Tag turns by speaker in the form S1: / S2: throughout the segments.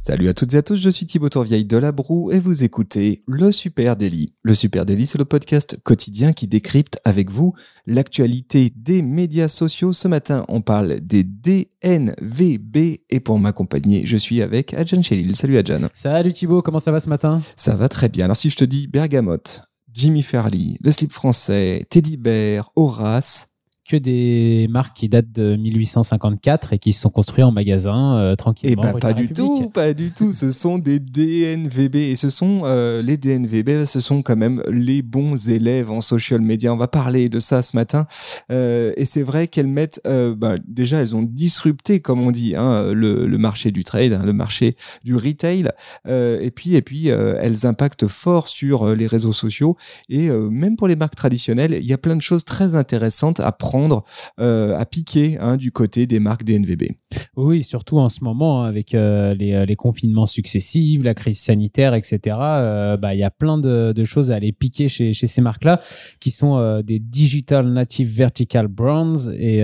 S1: Salut à toutes et à tous, je suis Thibaut Tourvieille de La Broue et vous écoutez Le Super Daily. Le Super Daily, c'est le podcast quotidien qui décrypte avec vous l'actualité des médias sociaux. Ce matin, on parle des DNVB et pour m'accompagner, je suis avec Adjan Chelil. Salut Adjan.
S2: Salut Thibaut, comment ça va ce matin?
S1: Ça va très bien. Alors si je te dis Bergamote, Jimmy Fairley, le slip français, Teddy Bear, Horace,
S2: que des marques qui datent de 1854 et qui se sont construites en magasin euh, tranquillement.
S1: Eh ben pas du tout, pas du tout. Ce sont des DNVB et ce sont euh, les DNVB, ce sont quand même les bons élèves en social media. On va parler de ça ce matin euh, et c'est vrai qu'elles mettent, euh, bah, déjà elles ont disrupté comme on dit hein, le, le, marché du trade, hein, le marché du retail et puis et puis elles impactent fort sur les réseaux sociaux et même pour les marques traditionnelles, il y a plein de choses très intéressantes à prendre euh, à piquer hein, du côté des marques DNVB.
S2: Oui, surtout en ce moment, hein, avec euh, les, euh, les, confinements successifs, la crise sanitaire, etc., bah, il y a plein de, de, choses à aller piquer chez, chez ces marques-là, qui sont des Digital Native Vertical Brands et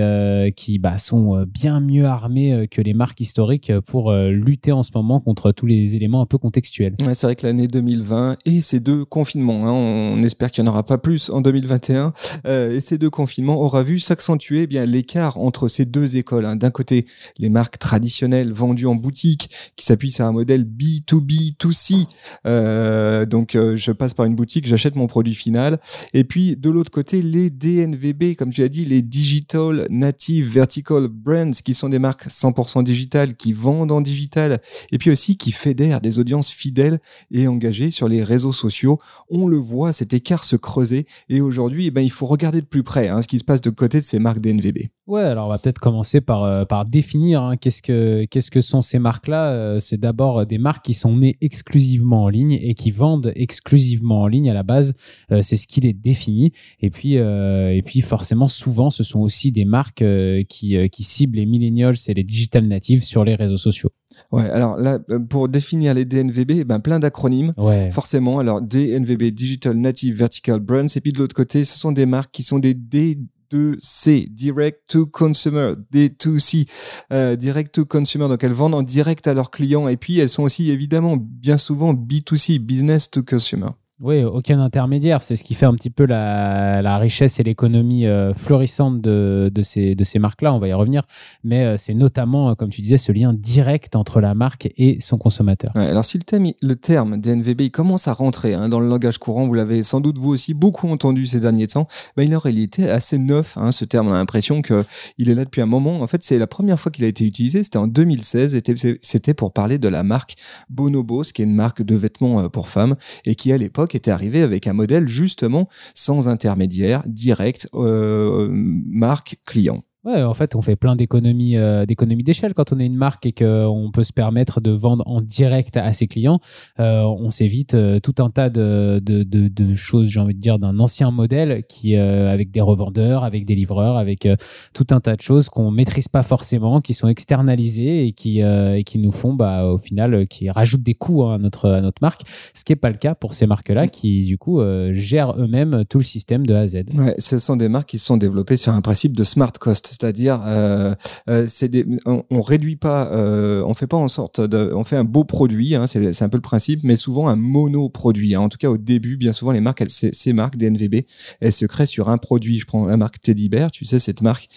S2: qui bah, sont bien mieux armés que les marques historiques pour lutter en ce moment contre tous les éléments un peu contextuels.
S1: Ouais, c'est vrai que l'année 2020 et ces deux confinements, hein, on espère qu'il n'y en aura pas plus en 2021, et ces deux confinements aura vu s'accentuer eh l'écart entre ces deux écoles. Hein. D'un côté, les marques traditionnelles vendues en boutique qui s'appuient sur un modèle B2B, 2C. Euh, donc, euh, je passe par une boutique, j'achète mon produit final. Et puis, de l'autre côté, les DNVB, comme tu as dit, les Digital Native Vertical Brands, qui sont des marques 100% digitales, qui vendent en digital, et puis aussi qui fédèrent des audiences fidèles et engagées sur les réseaux sociaux. On le voit, cet écart se creuser. Et aujourd'hui, eh ben, il faut regarder de plus près hein, ce qui se passe de côté de ces marques DNVB
S2: Ouais, alors on va peut-être commencer par, euh, par définir hein, qu'est-ce que qu'est-ce que sont ces marques-là. Euh, c'est d'abord des marques qui sont nées exclusivement en ligne et qui vendent exclusivement en ligne à la base. Euh, c'est ce qui les définit. Et puis et puis forcément souvent ce sont aussi des marques qui qui ciblent les millennials et les digital natives sur les réseaux sociaux.
S1: Ouais, alors là, pour définir les DNVB, eh ben plein d'acronymes.
S2: Ouais.
S1: Forcément, alors DNVB, Digital Native Vertical Brands, et puis de l'autre côté, ce sont des marques qui sont des D 2C, Direct to Consumer, D2C, euh, Direct to Consumer. Donc elles vendent en direct à leurs clients et puis elles sont aussi évidemment bien souvent B2C, Business to Consumer.
S2: Oui, aucun intermédiaire. C'est ce qui fait un petit peu la, richesse et l'économie euh, florissante de, ces, marques-là. On va y revenir. Mais euh, c'est notamment, euh, comme tu disais, ce lien direct entre la marque et son consommateur.
S1: Alors, si le, terme DNVB commence à rentrer hein, dans le langage courant, vous l'avez sans doute vous aussi beaucoup entendu ces derniers temps, ben, il, il était assez neuf, hein, ce terme. On a l'impression qu'il est là depuis un moment. En fait, c'est la première fois qu'il a été utilisé. C'était en 2016. C'était pour parler de la marque Bonobos, qui est une marque de vêtements pour femmes et qui, à l'époque, était arrivé avec un modèle justement sans intermédiaire, direct, euh, marque client.
S2: Ouais, en fait, on fait plein d'économies euh, d'économies d'échelle quand on est une marque et qu'on peut se permettre de vendre en direct à ses clients. Euh, on s'évite euh, tout un tas de, de, de, de choses, j'ai envie de dire, d'un ancien modèle qui, avec des revendeurs, avec des livreurs, avec tout un tas de choses qu'on maîtrise pas forcément, qui sont externalisées et qui, et qui nous font, bah, au final, qui rajoutent des coûts hein, à notre à notre marque. Ce qui est pas le cas pour ces marques-là qui, du coup, gèrent eux-mêmes tout le système de A à Z.
S1: Ouais, ce sont des marques qui sont développées sur un principe de smart cost c'est-à-dire euh, euh, on, on, réduit pas, euh, on fait pas en sorte de, on fait un beau produit, hein, c'est un peu le principe, mais souvent un monoproduit. Hein. En tout cas au début, bien souvent les marques, elles, ces, marques DNVB, elles se créent sur un produit. Je prends la marque Teddy Bear, tu sais cette marque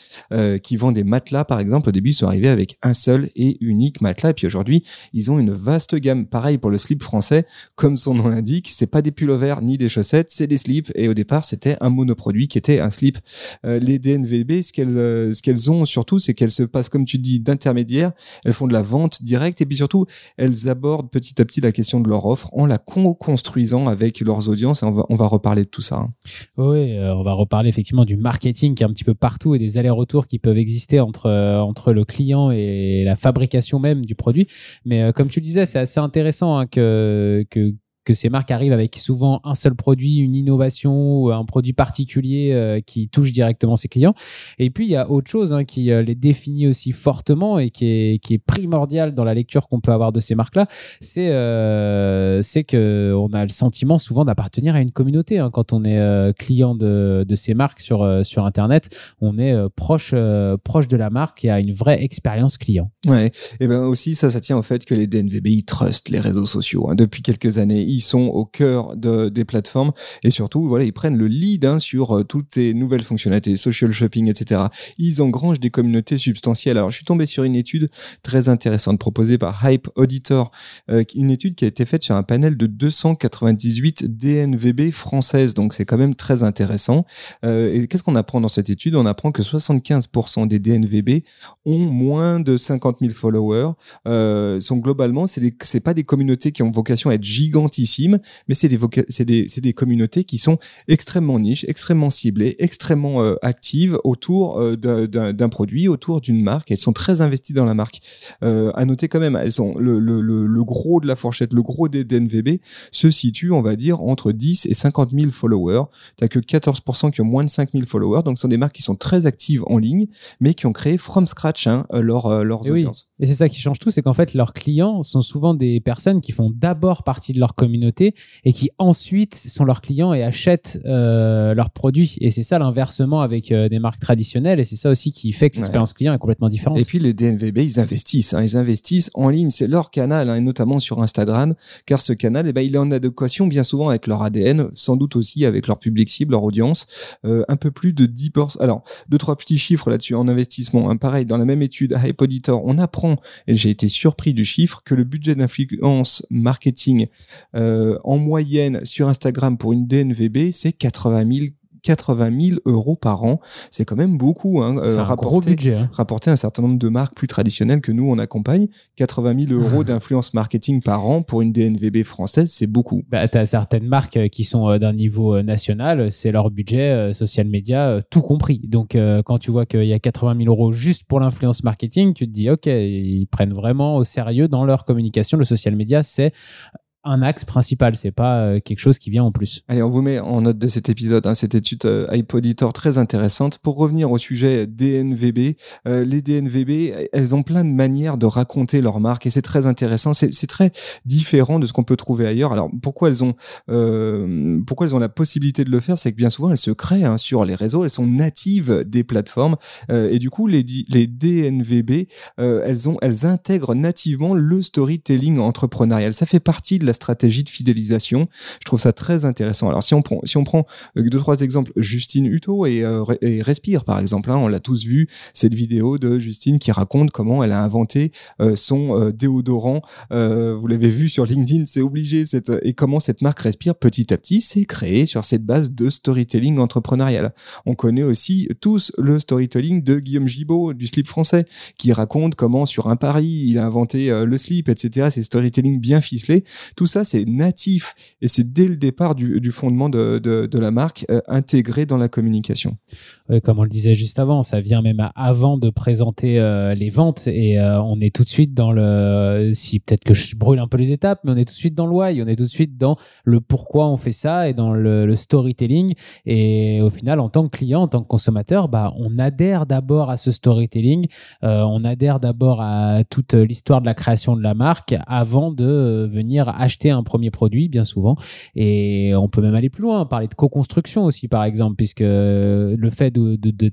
S1: qui vend des matelas par exemple. Au début, ils sont arrivés avec un seul et unique matelas, et puis aujourd'hui, ils ont une vaste gamme. Pareil pour le slip français, comme son nom l'indique, c'est pas des pullovers ni des chaussettes, c'est des slips. Et au départ, c'était un monoproduit qui était un slip. Les DNVB, ce qu'elles ce qu'elles ont surtout, c'est qu'elles se passent, comme tu dis, d'intermédiaires. Elles font de la vente directe et puis surtout, elles abordent petit à petit la question de leur offre en la co-construisant avec leurs audiences. On va, on va reparler de tout ça. Hein.
S2: Oui, euh, on va reparler effectivement du marketing qui est un petit peu partout et des allers-retours qui peuvent exister entre, euh, entre le client et la fabrication même du produit. Mais euh, comme tu le disais, c'est assez intéressant hein, que, que que ces marques arrivent avec souvent un seul produit, une innovation ou un produit particulier euh, qui touche directement ses clients. Et puis il y a autre chose hein, qui les définit aussi fortement et qui est, primordial dans la lecture qu'on peut avoir de ces marques-là, c'est c'est que a le sentiment souvent d'appartenir à une communauté hein. quand on est client de, ces marques sur internet. On est proche proche de la marque et a une vraie expérience client.
S1: Ouais, et ben aussi ça, ça tient au fait que les DNVB ils trustent les réseaux sociaux. Hein. Depuis quelques années, sont au cœur de, des plateformes et surtout, voilà, ils prennent le lead hein, sur euh, toutes ces nouvelles fonctionnalités, social shopping, etc. Ils engrangent des communautés substantielles. Alors, je suis tombé sur une étude très intéressante proposée par Hype Auditor, euh, une étude qui a été faite sur un panel de 298 DNVB françaises. Donc, c'est quand même très intéressant. Euh, et qu'est-ce qu'on apprend dans cette étude? On apprend que 75% des DNVB ont moins de 50 000 followers. Euh, sont globalement, c'est c'est pas des communautés qui ont vocation à être mais c'est des, c'est des, des communautés qui sont extrêmement niches, extrêmement ciblées, extrêmement euh, actives autour euh, d'un produit, autour d'une marque. Elles sont très investies dans la marque. Euh, à noter quand même, elles sont le, le, le, gros de la fourchette, le gros des DNVB se situe, on va dire, entre 10 et 50 000 followers. T'as que 14% qui ont moins de 5 000 followers, donc ce sont des marques qui sont très actives en ligne, mais qui ont créé from scratch hein, leur, leurs et audiences.
S2: Et c'est ça qui change tout, c'est qu'en fait leurs clients sont souvent des personnes qui font d'abord partie de leur communauté et qui ensuite sont leurs clients et achètent euh, leurs produits. Et c'est ça l'inversement avec euh, des marques traditionnelles. Et c'est ça aussi qui fait que l'expérience client est complètement différente.
S1: Et puis les DNVB, ils investissent. Hein. ils investissent en ligne. C'est leur canal, hein, et notamment sur Instagram, car ce canal, eh ben, il est en adéquation bien souvent avec leur ADN, sans doute aussi avec leur public cible, leur audience. Euh, un peu plus de 10%. Alors, deux, trois petits chiffres là-dessus en investissement. Hein. Pareil, dans la même étude, Hype Auditor, on apprend, et j'ai été surpris du chiffre, que le budget d'influence marketing euh, en moyenne sur Instagram pour une DNVB, c'est 80 000 80 000 euros par an. C'est quand même beaucoup. Hein,
S2: euh, un gros budget. Hein.
S1: Rapporter un certain nombre de marques plus traditionnelles que nous, on accompagne. 80 000 euros d'influence marketing par an pour une DNVB française, c'est beaucoup.
S2: Bah, tu as certaines marques euh, qui sont euh, d'un niveau national, c'est leur budget, social media, tout compris. Donc, quand tu vois qu'il y a 80 000 euros juste pour l'influence marketing, tu te dis, OK, ils prennent vraiment au sérieux dans leur communication. Le social media, c'est un axe principal, c'est pas euh, quelque chose qui vient en plus.
S1: Allez, on vous met en note de cet épisode hein, cette étude euh, iPoditor très intéressante. Pour revenir au sujet DNVB, euh, les DNVB, elles ont plein de manières de raconter leur marque et c'est très intéressant. C'est très différent de ce qu'on peut trouver ailleurs. Alors pourquoi elles ont euh, pourquoi elles ont la possibilité de le faire, c'est que bien souvent elles se créent hein, sur les réseaux, elles sont natives des plateformes et du coup les les DNVB, elles ont elles intègrent nativement le storytelling entrepreneurial. Ça fait partie de la stratégie de fidélisation. Je trouve ça très intéressant. Alors si on prend, si on prend euh, deux trois exemples, Justine Hutto et, euh, et Respire par exemple, hein, on l'a tous vu cette vidéo de Justine qui raconte comment elle a inventé euh, son déodorant. vous l'avez vu sur LinkedIn, c'est obligé cette et comment cette marque Respire petit à petit s'est créée sur cette base de storytelling entrepreneurial. On connaît aussi tous le storytelling de Guillaume Gibaud du slip français qui raconte comment sur un pari il a inventé le slip, etc. C'est storytelling bien ficelé. Tout ça, c'est natif et c'est dès le départ du, fondement de, la marque euh, intégré dans la communication.
S2: comme on le disait juste avant, ça vient même avant de présenter euh, les ventes et euh, on est tout de suite dans le. Si peut-être que je brûle un peu les étapes, mais on est tout de suite dans le why, on est tout de suite dans le pourquoi on fait ça et dans le, storytelling. Et au final, en tant que client, en tant que consommateur, bah, on adhère d'abord à ce storytelling, on adhère d'abord à toute l'histoire de la création de la marque avant de venir acheter acheter un premier produit bien souvent. Et on peut même aller plus loin, parler de co-construction aussi par exemple, puisque le fait de, de,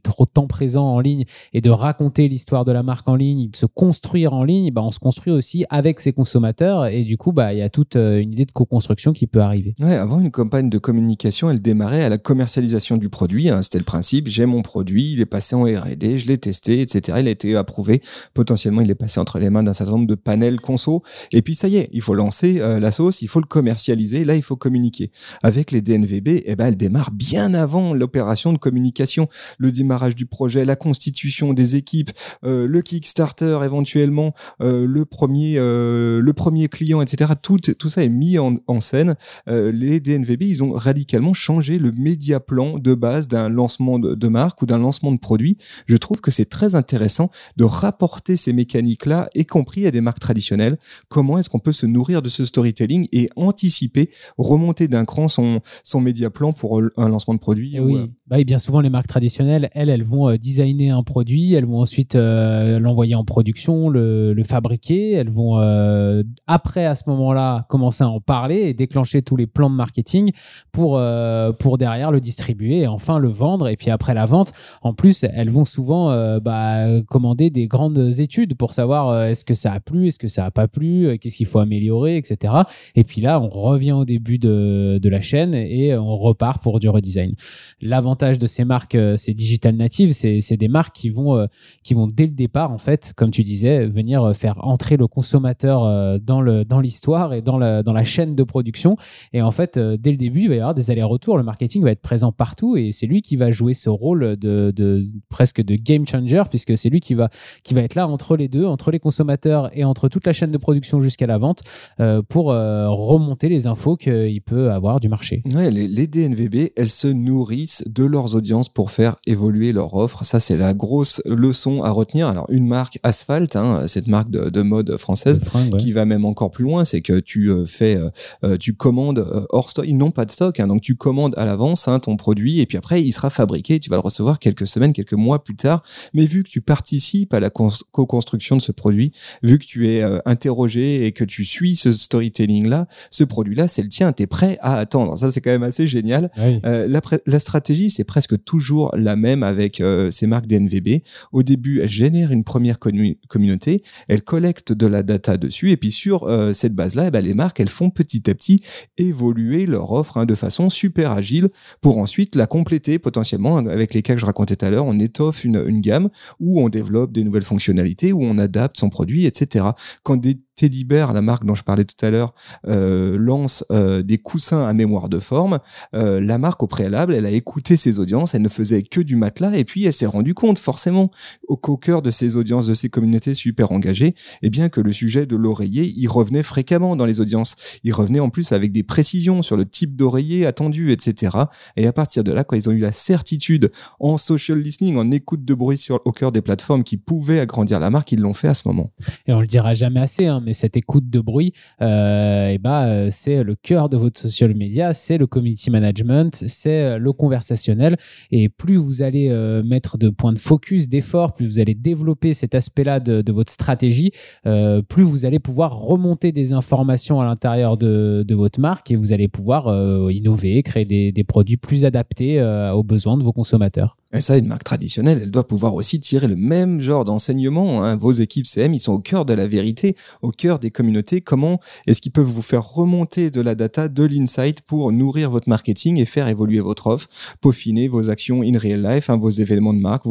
S2: présent en ligne et de raconter l'histoire de la marque en ligne, de se construire en ligne, bah, on se construit aussi avec ses consommateurs et du coup bah, il y a toute euh, une idée de co-construction qui peut arriver.
S1: Ouais, avant une campagne de communication, elle démarrait à la commercialisation du produit. Hein. C'était le principe, j'ai mon produit, il est passé en R&D, je l'ai testé, etc. Il a été approuvé. Potentiellement, il est passé entre les mains d'un certain nombre de panels conso. Et puis ça y est, il faut lancer euh, la sauce, il faut le commercialiser, là il faut communiquer. Avec les DNVB, eh ben, elle démarre bien avant l'opération de communication, le démarrage du projet, la constitution des équipes, euh, le Kickstarter éventuellement, euh, le premier euh, le premier client, etc. Tout, tout ça est mis en, scène. les DNVB, ils ont radicalement changé le média plan de base d'un lancement de, de marque ou d'un lancement de produit. Je trouve que c'est très intéressant de rapporter ces mécaniques-là, y compris à des marques traditionnelles. Comment est-ce qu'on peut se nourrir de ce storytelling storytelling et anticiper, remonter d'un cran son, son média plan pour un lancement de produit.
S2: Et
S1: ou,
S2: oui.
S1: euh,
S2: Bah, et bien souvent, les marques traditionnelles, elles, elles vont euh, designer un produit, elles vont ensuite euh, l'envoyer en production, le, le fabriquer, elles vont euh, après, à ce moment-là, commencer à en parler et déclencher tous les plans de marketing pour, euh, pour derrière le distribuer et enfin le vendre. Et puis après la vente, en plus, elles vont souvent euh, bah, commander des grandes études pour savoir euh, est-ce que ça a plu, est-ce que ça a pas plu, euh, qu'est-ce qu'il faut améliorer, etc. Et puis là, on revient au début de, de la chaîne et on repart pour du redesign. L'avantage de ces marques, euh, ces digital natives, c'est des marques qui vont, euh, qui vont dès le départ, en fait, comme tu disais, venir euh, faire entrer le consommateur euh, dans le dans l'histoire et dans la, dans la chaîne de production. Et en fait, euh, dès le début, il va y avoir des allers-retours. Le marketing va être présent partout et c'est lui qui va jouer ce rôle de, de presque de game changer puisque c'est lui qui va qui va être là entre les deux, entre les consommateurs et entre toute la chaîne de production jusqu'à la vente euh, pour euh, remonter les infos qu'il peut avoir du marché.
S1: Ouais, les, les DNVB, elles se nourrissent de leurs audiences pour faire évoluer leur offre. Ça, c'est la grosse leçon à retenir. Alors, une marque Asphalt, hein, cette marque de, de mode française,
S2: ouais.
S1: qui va même encore plus loin, c'est que tu euh, fais, euh, tu commandes hors stock. Ils n'ont pas de stock, hein, donc tu commandes à l'avance hein, ton produit et puis après il sera fabriqué. Tu vas le recevoir quelques semaines, quelques mois plus tard. Mais vu que tu participes à la cons- co-construction de ce produit, vu que tu es euh, interrogé et que tu suis ce storytelling là, ce produit là, c'est le tien. T'es prêt à attendre. Ça, c'est quand même assez génial.
S2: Oui.
S1: Euh, la, stratégie, c'est presque toujours la même avec euh, ces marques DNVB. Au début, elles génèrent une première commu- communauté, elles collectent de la data dessus, et puis sur euh, cette base-là, eh ben, les marques, elles font petit à petit évoluer leur offre hein, de façon super agile pour ensuite la compléter potentiellement avec les cas que je racontais tout à l'heure. On étoffe une, une gamme où on développe des nouvelles fonctionnalités, où on adapte son produit, etc. Quand des Teddy Bear, la marque dont je parlais tout à l'heure, euh, lance euh, des coussins à mémoire de forme, euh, la marque au préalable, elle a écouté ses audiences, elle ne faisait que du matelas, et puis elle s'est rendue compte forcément au, cœur de ses audiences, de ses communautés super engagées, eh bien que le sujet de l'oreiller, il revenait fréquemment dans les audiences. Il revenait en plus avec des précisions sur le type d'oreiller attendu, etc. Et à partir de là, quand ils ont eu la certitude en social listening, en écoute de bruit sur, au cœur des plateformes qui pouvaient agrandir la marque, ils l'ont fait à ce moment.
S2: Et on le dira jamais assez, hein, mais cette écoute de bruit, euh, eh ben, euh, c'est le cœur de votre social media, c'est le community management, c'est euh, le conversationnel. Et plus vous allez mettre de points de focus, d'effort, plus vous allez développer cet aspect-là de, votre stratégie, plus vous allez pouvoir remonter des informations à l'intérieur de, votre marque et vous allez pouvoir innover, créer des, produits plus adaptés aux besoins de vos consommateurs.
S1: Et ça, une marque traditionnelle, elle doit pouvoir aussi tirer le même genre d'enseignement. hein. Vos équipes CM, ils sont au cœur de la vérité, au cœur des communautés. Comment est-ce qu'ils peuvent vous faire remonter de la data, de l'insight pour nourrir votre marketing et faire évoluer votre offre, peaufiner vos actions in real life, hein, vos événements de marque.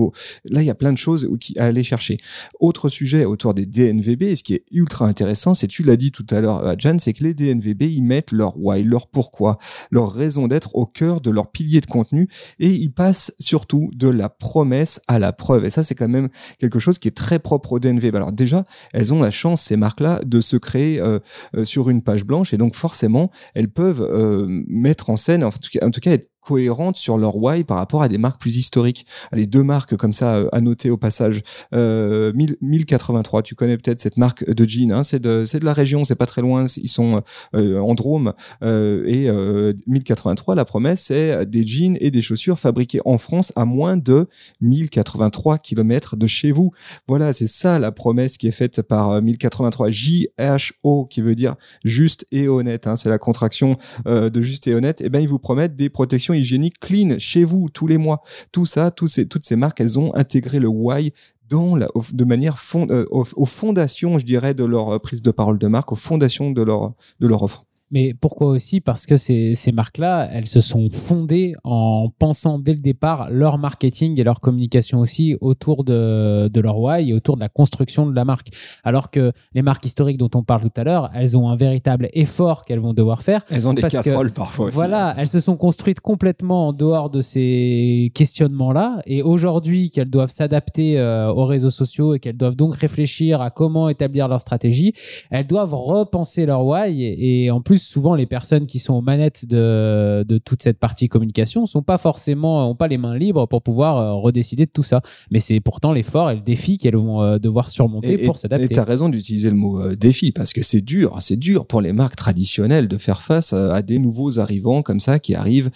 S1: Là, il y a plein de choses à aller chercher. Autre sujet autour des DNVB, et ce qui est ultra intéressant, c'est tu l'as dit tout à l'heure, euh, Jan, c'est que les DNVB, ils mettent leur why, leur pourquoi, leur raison d'être au cœur de leur pilier de contenu et ils passent surtout de la promesse à la preuve. Et ça, c'est quand même quelque chose qui est très propre au DNVB. Alors déjà, elles ont la chance, ces marques-là, de se créer euh, euh, sur une page blanche. Et donc forcément, elles peuvent euh, mettre en scène, en tout cas, en tout cas être cohérentes sur leur why par rapport à des marques plus historiques. Les deux marques comme ça euh, à noter au passage. Euh, 1000 1083, tu connais peut-être cette marque de jeans. Hein, c'est de de la région, c'est pas très loin. Ils sont euh, en Drôme euh, et euh, 1083. La promesse c'est des jeans et des chaussures fabriquées en France à moins de 1083 kilomètres de chez vous. Voilà, c'est ça la promesse qui est faite par euh, 1083 JHO qui veut dire juste et honnête. Hein, c'est la contraction euh, de juste et honnête. Et ben ils vous promettent des protections hygiéniques clean chez vous tous les mois. Tout ça, toutes ces marques, elles ont intégré le why dans la, de manière euh, aux, aux fondations, je dirais, de leur euh, prise de parole de marque, aux fondations de leur de leur offre.
S2: Mais pourquoi aussi? Parce que ces, ces marques-là, elles se sont fondées en pensant dès le départ leur marketing et leur communication aussi autour de, de leur why et autour de la construction de la marque. Alors que les marques historiques dont on parle tout à l'heure, elles ont un véritable effort qu'elles vont devoir faire.
S1: Elles ont des
S2: Parce que,
S1: casseroles parfois aussi.
S2: Voilà, elles se sont construites complètement en dehors de ces questionnements-là. Et aujourd'hui, qu'elles doivent s'adapter euh, aux réseaux sociaux et qu'elles doivent donc réfléchir à comment établir leur stratégie, elles doivent repenser leur why. Et, et en plus, souvent les personnes qui sont aux manettes de, de toute cette partie communication sont pas forcément, ont pas les mains libres pour pouvoir euh, redécider de tout ça. Mais c'est pourtant l'effort et le défi qu'elles vont euh, devoir surmonter pour s'adapter.
S1: Et tu as raison d'utiliser le mot euh, défi parce que c'est dur, c'est dur pour les marques traditionnelles de faire face à des nouveaux arrivants comme ça qui arrivent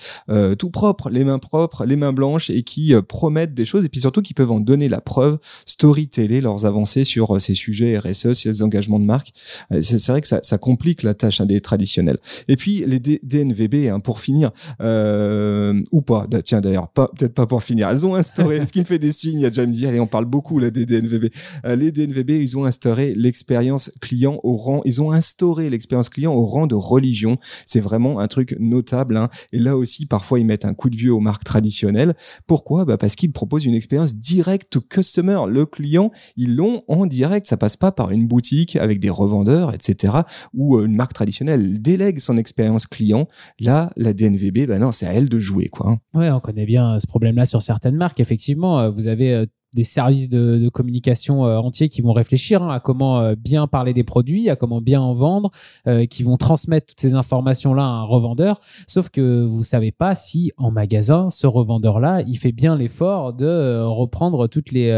S1: tout propres, les mains propres, les mains blanches et qui promettent des choses et puis surtout qui peuvent en donner la preuve, storyteller leurs avancées sur ces sujets RSE, ces engagements de marque. C'est vrai que ça, ça complique la tâche hein, des traditionnels. Et puis les DNVB, hein, pour finir, ou pas, tiens d'ailleurs, pas peut-être pas pour finir, elles ont instauré, ce qui me fait des signes, il y a déjà me dit, allez, on parle beaucoup là des DNVB. Euh, les DNVB, ils ont instauré l'expérience client au rang, ils ont instauré l'expérience client au rang de religion. C'est vraiment un truc notable. Hein. Et là aussi, parfois, ils mettent un coup de vieux aux marques traditionnelles. Pourquoi? Bah Parce qu'ils proposent une expérience directe au customer. Le client, ils l'ont en direct. Ça passe pas par une boutique avec des revendeurs, etc. Ou euh, une marque traditionnelle délègue son expérience client. Là, la DNVB, bah non, c'est à elle de jouer, quoi. Hein.
S2: Ouais, on connaît bien ce problème-là sur certaines marques. Effectivement, euh, vous avez euh, des services de, communication euh, entiers qui vont réfléchir hein, à comment euh, bien parler des produits, à comment bien en vendre, euh, qui vont transmettre toutes ces informations-là à un revendeur. Sauf que vous savez pas si en magasin, ce revendeur-là, il fait bien l'effort de reprendre toutes les,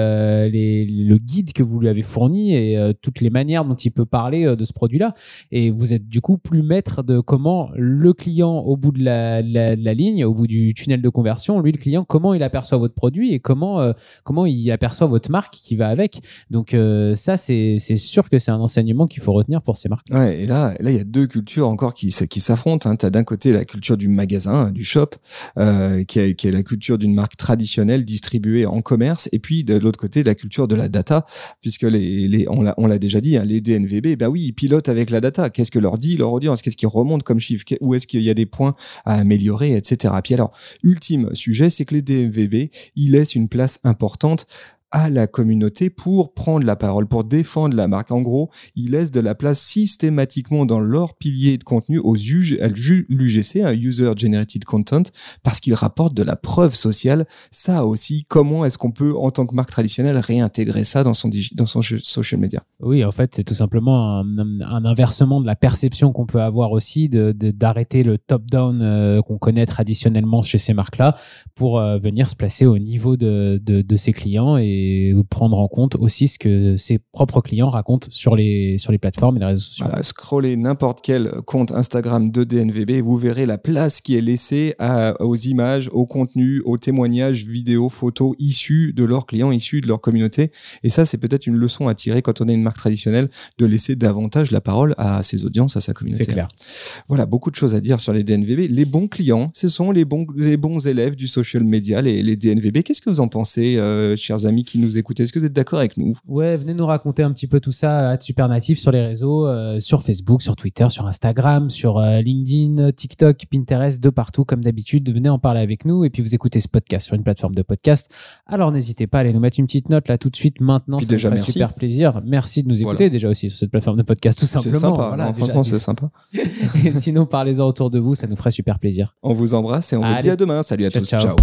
S2: les, le guide que vous lui avez fourni et toutes les manières dont il peut parler de ce produit-là. Et vous êtes du coup plus maître de comment le client, au bout de la, la, la ligne, au bout du tunnel de conversion, lui le client, comment il aperçoit votre produit et comment comment il aperçoit votre marque qui va avec. Donc euh, ça, c'est sûr que c'est un enseignement qu'il faut retenir pour ces marques.
S1: Ouais, et là, là, il y a deux cultures encore qui, qui s'affrontent. Hein. Tu as d'un côté la culture du magasin, hein, du shop, euh, qui, est, qui est la culture d'une marque traditionnelle distribuée en commerce, et puis de l'autre côté la culture de la data, puisque les, les on l'a déjà dit, hein, les DNVB, bah oui, ils pilotent avec la data. Qu'est-ce que leur dit leur audience? Qu'est-ce qui remonte comme chiffre? Où est-ce qu'il y a des points à améliorer, etc. Puis alors, ultime sujet, c'est que les DNVB, ils laissent une place importante à la communauté pour prendre la parole, pour défendre la marque. En gros, ils laissent de la place systématiquement dans leur pilier de contenu aux l'UGC, un User Generated Content, parce qu'ils rapportent de la preuve sociale. Ça aussi, comment est-ce qu'on peut, en tant que marque traditionnelle, réintégrer ça dans son, dans son social media?
S2: Oui, en fait, c'est tout simplement un, inversement de la perception qu'on peut avoir aussi d'arrêter de, le top-down euh, qu'on connaît traditionnellement chez ces marques-là pour euh, venir se placer au niveau de, de, de ses clients et et prendre en compte aussi ce que ses propres clients racontent sur les, sur les plateformes et les réseaux sociaux.
S1: Voilà, scrollez n'importe quel compte Instagram de DNVB et vous verrez la place qui est laissée aux images, au contenu, aux témoignages, vidéos, photos issus de leurs clients, issus de leur communauté. Et ça, c'est peut-être une leçon à tirer quand on est une marque traditionnelle de laisser davantage la parole à ses audiences, à sa communauté.
S2: C'est clair.
S1: Voilà, beaucoup de choses à dire sur les DNVB. Les bons clients, ce sont les bons, les bons élèves du social media, les, les DNVB. Qu'est-ce que vous en pensez, euh, chers amis qui nous écoutez. Est-ce que vous êtes d'accord avec nous
S2: Ouais, venez nous raconter un petit peu tout ça à Supernatif sur les réseaux, euh, sur Facebook, sur Twitter, sur Instagram, sur euh, LinkedIn, TikTok, Pinterest, de partout comme d'habitude. Venez en parler avec nous et puis vous écoutez ce podcast sur une plateforme de podcast. Alors n'hésitez pas à aller nous mettre une petite note là tout de suite maintenant. ça déjà, nous ferait super plaisir. Merci de nous écouter déjà aussi sur cette plateforme de podcast tout simplement. C'est
S1: sympa. Voilà, franchement, c'est sympa.
S2: et sinon, parlez-en autour de vous, ça nous ferait super plaisir.
S1: On vous embrasse et on vous dit à demain. Salut à tous. ciao.